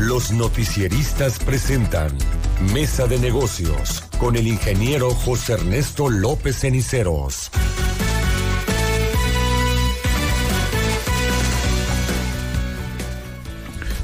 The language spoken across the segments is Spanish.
Los noticieristas presentan Mesa de Negocios con el ingeniero José Ernesto López Ceniceros.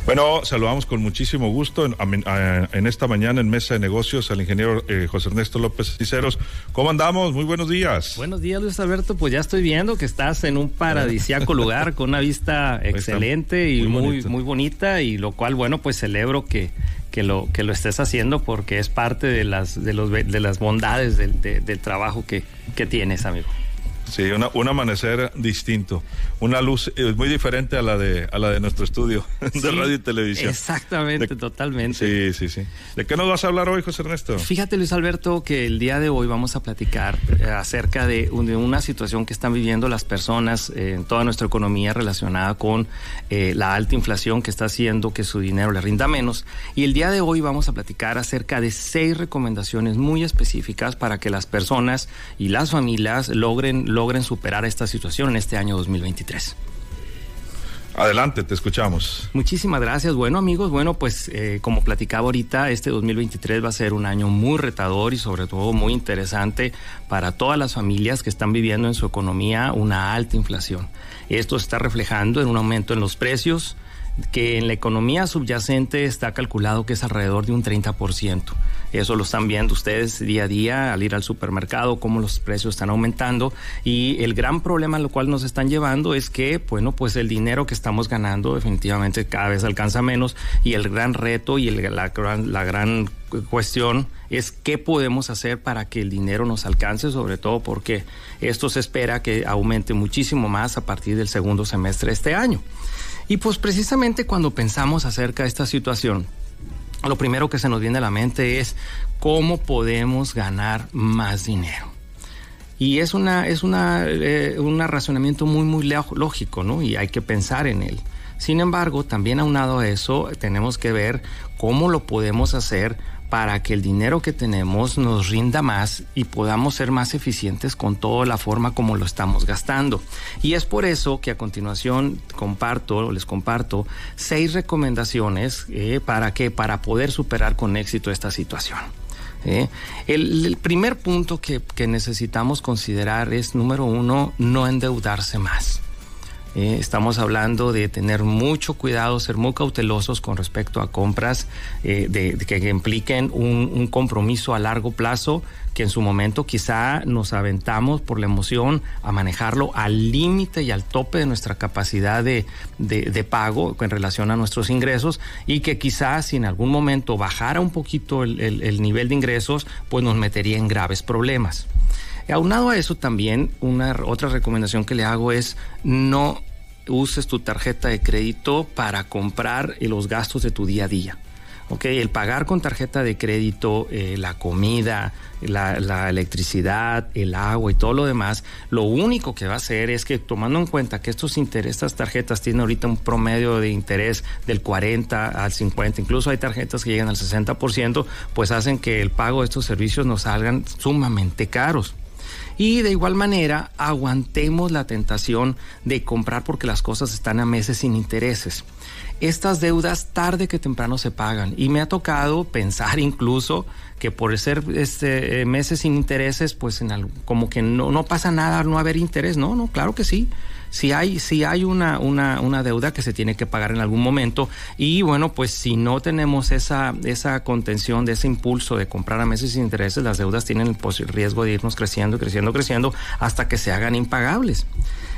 Bueno, saludamos con muchísimo gusto en, esta mañana en Mesa de Negocios al ingeniero eh, José Ernesto López Ciceros. ¿Cómo andamos? Muy buenos días. Buenos días, Luis Alberto. Pues ya estoy viendo que estás en un paradisiaco lugar con una vista excelente y muy, muy, bonita y lo cual, bueno, pues celebro que, que lo, que lo estés haciendo porque es parte de las, de los, de las bondades del, del trabajo que, que tienes, amigo. Sí, un amanecer distinto, una luz eh, muy diferente a la de a la de nuestro estudio de radio y televisión. Exactamente, totalmente. Sí, sí, sí. ¿De qué nos vas a hablar hoy, José Ernesto? Fíjate, Luis Alberto, que el día de hoy vamos a platicar eh, acerca de, una situación que están viviendo las personas eh, en toda nuestra economía relacionada con la alta inflación que está haciendo que su dinero le rinda menos. Y el día de hoy vamos a platicar acerca de seis recomendaciones muy específicas para que las personas y las familias logren logren superar esta situación en este año 2023. Adelante, te escuchamos. Muchísimas gracias. Bueno, amigos, bueno, pues eh, como platicaba ahorita, este 2023 va a ser un año muy retador y sobre todo muy interesante para todas las familias que están viviendo en su economía una alta inflación. Esto se está reflejando en un aumento en los precios, que en la economía subyacente está calculado que es alrededor de un 30%. Eso lo están viendo ustedes día a día al ir al supermercado, cómo los precios están aumentando. Y el gran problema lo cual nos están llevando es que, bueno, pues el dinero que estamos ganando definitivamente cada vez alcanza menos. Y el gran reto y la, la gran cuestión es qué podemos hacer para que el dinero nos alcance, sobre todo porque esto se espera que aumente muchísimo más a partir del segundo semestre de este año. Y pues precisamente cuando pensamos acerca de esta situación, lo primero que se nos viene a la mente es cómo podemos ganar más dinero. Y es una, es una, eh, un razonamiento muy, muy lógico, ¿no? Y hay que pensar en él. Sin embargo, también aunado a eso, tenemos que ver cómo lo podemos hacer para que el dinero que tenemos nos rinda más y podamos ser más eficientes con toda la forma como lo estamos gastando. Y es por eso que a continuación comparto, les comparto seis recomendaciones eh, para que para poder superar con éxito esta situación. Eh. El, primer punto que necesitamos considerar es, número uno, no endeudarse más. Eh, estamos hablando de tener mucho cuidado, ser muy cautelosos con respecto a compras eh, que impliquen un, compromiso a largo plazo que en su momento quizá nos aventamos por la emoción a manejarlo al límite y al tope de nuestra capacidad de, pago en relación a nuestros ingresos y que quizá si en algún momento bajara un poquito el, el nivel de ingresos, pues nos metería en graves problemas. Aunado a eso también, una otra recomendación que le hago es no uses tu tarjeta de crédito para comprar los gastos de tu día a día. Okay, el pagar con tarjeta de crédito eh, la comida, la, electricidad, el agua y todo lo demás, lo único que va a hacer es que tomando en cuenta que estos estas tarjetas tienen ahorita un promedio de interés del 40 al 50, incluso hay tarjetas que llegan al 60%, pues hacen que el pago de estos servicios nos salgan sumamente caros. Y de igual manera, aguantemos la tentación de comprar porque las cosas están a meses sin intereses. Estas deudas tarde que temprano se pagan y me ha tocado pensar incluso que por ser este, meses sin intereses, pues en como que no, no pasa nada no haber interés. No, no, claro que sí si hay, si hay una, una, una, deuda que se tiene que pagar en algún momento y bueno, pues si no tenemos esa, esa contención de ese impulso de comprar a meses sin intereses, las deudas tienen el riesgo de irnos creciendo, creciendo, creciendo hasta que se hagan impagables.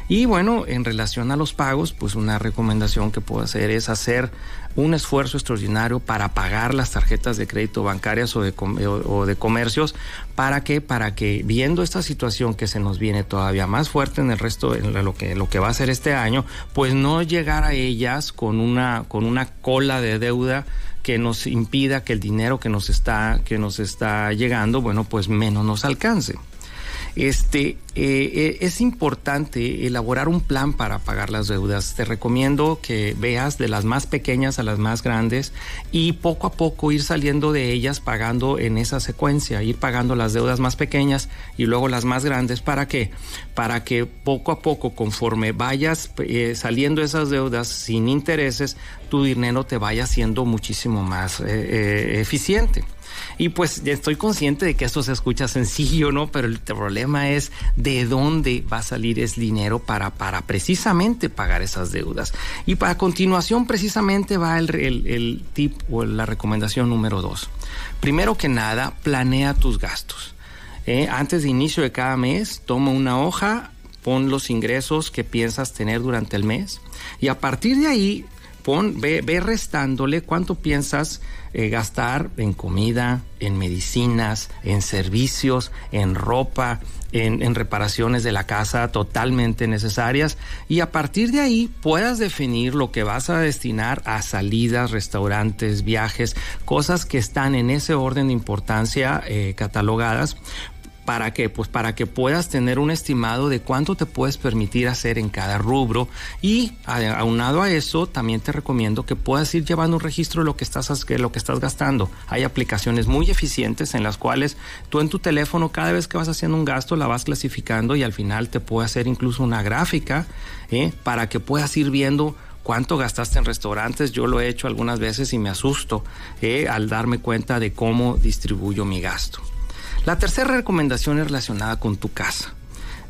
Y bueno, en relación a los pagos, pues una recomendación que puedo hacer es hacer un esfuerzo extraordinario para pagar las tarjetas de crédito bancarias o de, o de comercios. ¿Para qué? Para que viendo esta situación que se nos viene todavía más fuerte en el resto, de lo que, lo que va a ser este año, pues no llegar a ellas con una, con una cola de deuda que nos impida que el dinero que nos está, que nos está llegando, bueno, pues menos nos alcance. Este, eh, eh, es importante elaborar un plan para pagar las deudas. Te recomiendo que veas de las más pequeñas a las más grandes y poco a poco ir saliendo de ellas pagando en esa secuencia, ir pagando las deudas más pequeñas y luego las más grandes. ¿Para qué? Para que poco a poco, conforme vayas eh, saliendo esas deudas sin intereses, tu dinero te vaya siendo muchísimo más eficiente. Y pues estoy consciente de que esto se escucha sencillo, ¿no? Pero el problema es de dónde va a salir ese dinero para, para precisamente pagar esas deudas. Y para continuación precisamente va el, el, tip o la recomendación número dos. Primero que nada, planea tus gastos. ¿eh? Antes de inicio de cada mes, toma una hoja, pon los ingresos que piensas tener durante el mes y a partir de ahí ve, restándole cuánto piensas eh, gastar en comida, en medicinas, en servicios, en ropa, en, en, reparaciones de la casa totalmente necesarias. Y a partir de ahí puedas definir lo que vas a destinar a salidas, restaurantes, viajes, cosas que están en ese orden de importancia eh, catalogadas ¿Para qué? Pues para que puedas tener un estimado de cuánto te puedes permitir hacer en cada rubro y aunado a eso también te recomiendo que puedas ir llevando un registro de lo que estás, lo que estás gastando. Hay aplicaciones muy eficientes en las cuales tú en tu teléfono cada vez que vas haciendo un gasto la vas clasificando y al final te puede hacer incluso una gráfica ¿eh? para que puedas ir viendo cuánto gastaste en restaurantes. Yo lo he hecho algunas veces y me asusto ¿eh? al darme cuenta de cómo distribuyo mi gasto. La tercera recomendación es relacionada con tu casa.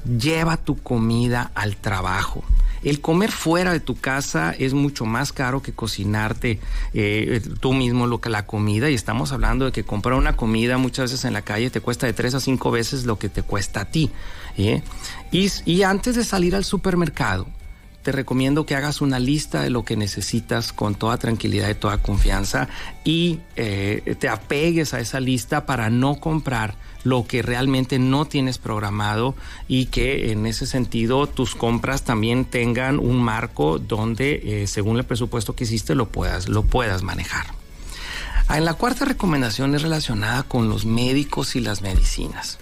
Lleva tu comida al trabajo. El comer fuera de tu casa es mucho más caro que cocinarte eh, tú mismo lo que la comida y estamos hablando de que comprar una comida muchas veces en la calle te cuesta de tres a cinco veces lo que te cuesta a ti. ¿eh? Y, y antes de salir al supermercado, te recomiendo que hagas una lista de lo que necesitas con toda tranquilidad y toda confianza y eh, te apegues a esa lista para no comprar lo que realmente no tienes programado y que en ese sentido tus compras también tengan un marco donde eh, según el presupuesto que hiciste lo puedas, lo puedas manejar. Ah, en la cuarta recomendación es relacionada con los médicos y las medicinas.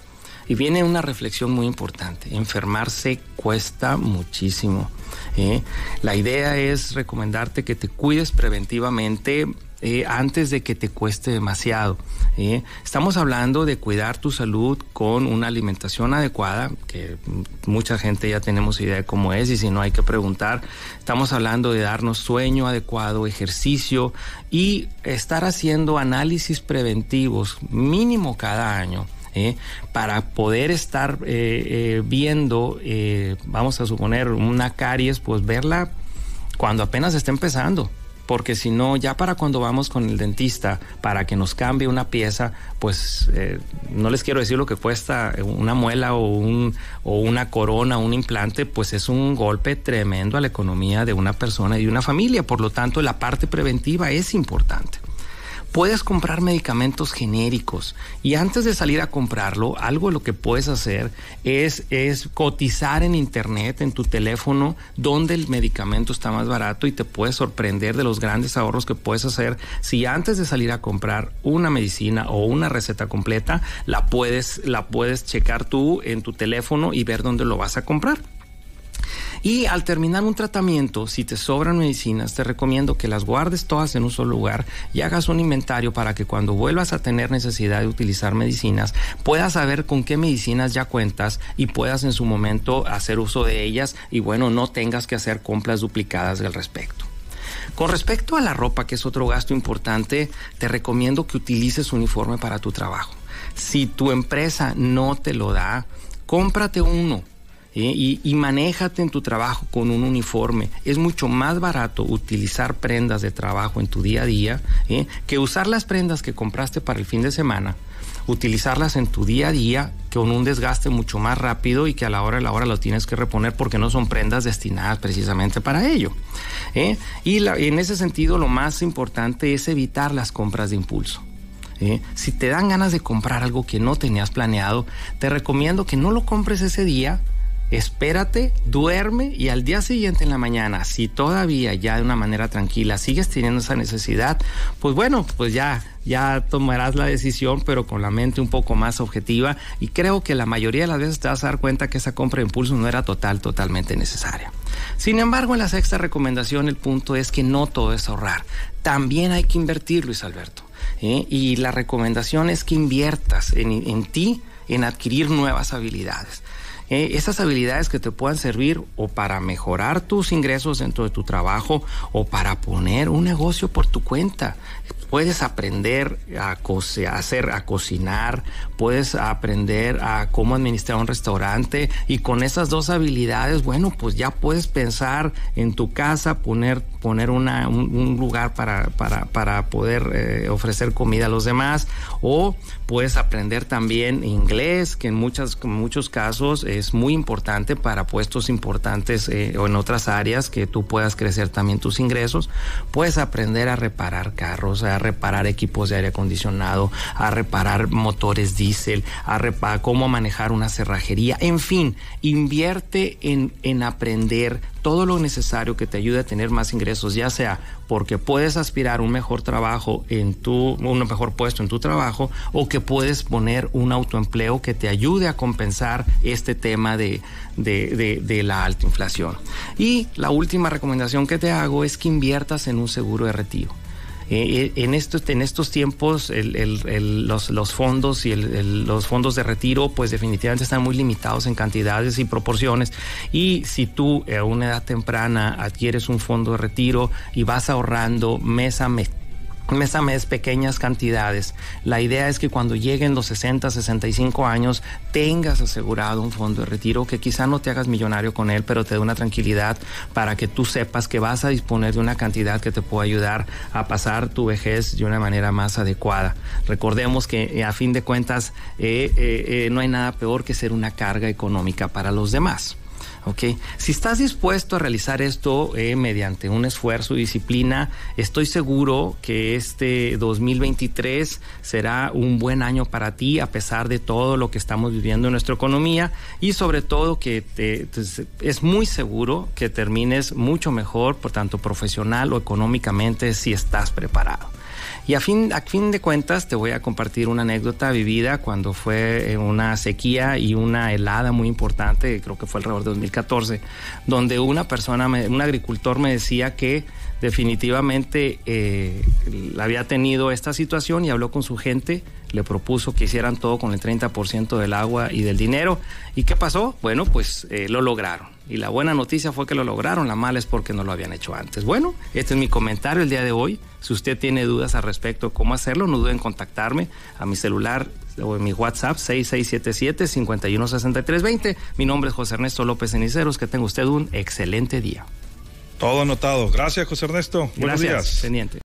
Y viene una reflexión muy importante. Enfermarse cuesta muchísimo. ¿Eh? La idea es recomendarte que te cuides preventivamente eh, antes de que te cueste demasiado. ¿eh? Estamos hablando de cuidar tu salud con una alimentación adecuada, que mucha gente ya tenemos idea de cómo es y si no hay que preguntar. Estamos hablando de darnos sueño adecuado, ejercicio y estar haciendo análisis preventivos mínimo cada año ¿eh? para poder estar eh, eh, viendo, vamos a suponer, una caries, pues verla cuando apenas está empezando porque si no, ya para cuando vamos con el dentista para que nos cambie una pieza, pues no les quiero decir lo que cuesta una muela o, un, o una corona, un implante, pues es un golpe tremendo a la economía de una persona y de una familia. Por lo tanto, la parte preventiva es importante puedes comprar medicamentos genéricos y antes de salir a comprarlo, algo lo que puedes hacer es, es cotizar en internet, en tu teléfono, donde el medicamento está más barato y te puedes sorprender de los grandes ahorros que puedes hacer si antes de salir a comprar una medicina o una receta completa, la puedes, la puedes checar tú en tu teléfono y ver dónde lo vas a comprar. Y al terminar un tratamiento, si te sobran medicinas, te recomiendo que las guardes todas en un solo lugar y hagas un inventario para que cuando vuelvas a tener necesidad de utilizar medicinas, puedas saber con qué medicinas ya cuentas y puedas en su momento hacer uso de ellas y bueno, no tengas que hacer compras duplicadas al respecto. Con respecto a la ropa, que es otro gasto importante, te recomiendo que utilices uniforme para tu trabajo. Si tu empresa no te lo da, cómprate uno y, y, manéjate en tu trabajo con un uniforme. Es mucho más barato utilizar prendas de trabajo en tu día a día que usar las prendas que compraste para el fin de semana, utilizarlas en tu día a día con un desgaste mucho más rápido y que a la hora de la hora lo tienes que reponer porque no son prendas destinadas precisamente para ello. Y en ese sentido lo más importante es evitar las compras de impulso. Si te dan ganas de comprar algo que no tenías planeado, te recomiendo que no lo compres ese día, espérate, duerme y al día siguiente en la mañana, si todavía ya de una manera tranquila sigues teniendo esa necesidad, pues bueno, pues ya ya tomarás la decisión, pero con la mente un poco más objetiva y creo que la mayoría de las veces te vas a dar cuenta que esa compra de impulso no era total, totalmente necesaria. Sin embargo, en la sexta recomendación el punto es que no todo es ahorrar, también hay que invertir, Luis Alberto. ¿eh? Y la recomendación es que inviertas en, en ti, en adquirir nuevas habilidades. Eh, esas habilidades que te puedan servir o para mejorar tus ingresos dentro de tu trabajo o para poner un negocio por tu cuenta. Puedes aprender a, hacer, a cocinar, puedes aprender a cómo administrar un restaurante y con esas dos habilidades, bueno, pues ya puedes pensar en tu casa, poner, poner un, lugar para, para, para poder eh, ofrecer comida a los demás o puedes aprender también inglés, que en, muchas, muchos casos es muy importante para puestos importantes eh, o en otras áreas que tú puedas crecer también tus ingresos. Puedes aprender a reparar carros, a reparar equipos de aire acondicionado, a reparar motores diésel, a reparar cómo manejar una cerrajería. En fin, invierte en, en aprender todo lo necesario que te ayude a tener más ingresos, ya sea porque puedes aspirar un mejor trabajo en tu, un mejor puesto en tu trabajo, o que puedes poner un autoempleo que te ayude a compensar este tema de, de, de la alta inflación. Y la última recomendación que te hago es que inviertas en un seguro de retiro. Eh, eh, en, estos, en estos tiempos los, fondos y los fondos de retiro pues definitivamente están muy limitados en cantidades y proporciones. Y si tú a una edad temprana adquieres un fondo de retiro y vas ahorrando mes a mes mes a mes pequeñas cantidades. La idea es que cuando lleguen los 60, 65 años tengas asegurado un fondo de retiro que quizá no te hagas millonario con él, pero te dé una tranquilidad para que tú sepas que vas a disponer de una cantidad que te pueda ayudar a pasar tu vejez de una manera más adecuada. Recordemos que eh, a fin de cuentas eh, eh, no hay nada peor que ser una carga económica para los demás. ¿Ok? Si estás dispuesto a realizar esto eh, mediante un esfuerzo y disciplina, estoy seguro que este 2023 será un buen año para ti a pesar de todo lo que estamos viviendo en nuestra economía y sobre todo que es muy seguro que termines mucho mejor, por tanto profesional o económicamente, si estás preparado. Y a fin, a fin de cuentas te voy a compartir una anécdota vivida cuando fue eh, una sequía y una helada muy importante, creo que fue alrededor de 2014, donde una persona, un agricultor me decía que definitivamente eh, había tenido esta situación y habló con su gente, le propuso que hicieran todo con el 30% del agua y del dinero. ¿Y qué pasó? Bueno, pues eh, lo lograron. Y la buena noticia fue que lo lograron, la mala es porque no lo habían hecho antes. Bueno, este es mi comentario el día de hoy. Si usted tiene dudas al respecto de cómo hacerlo, no duden en contactarme a mi celular o en mi WhatsApp 6677-516320. Mi nombre es José Ernesto López Ceniceros. Que tenga usted un excelente día. Todo anotado. Gracias, José Ernesto. Buenos Gracias, días. Teniente.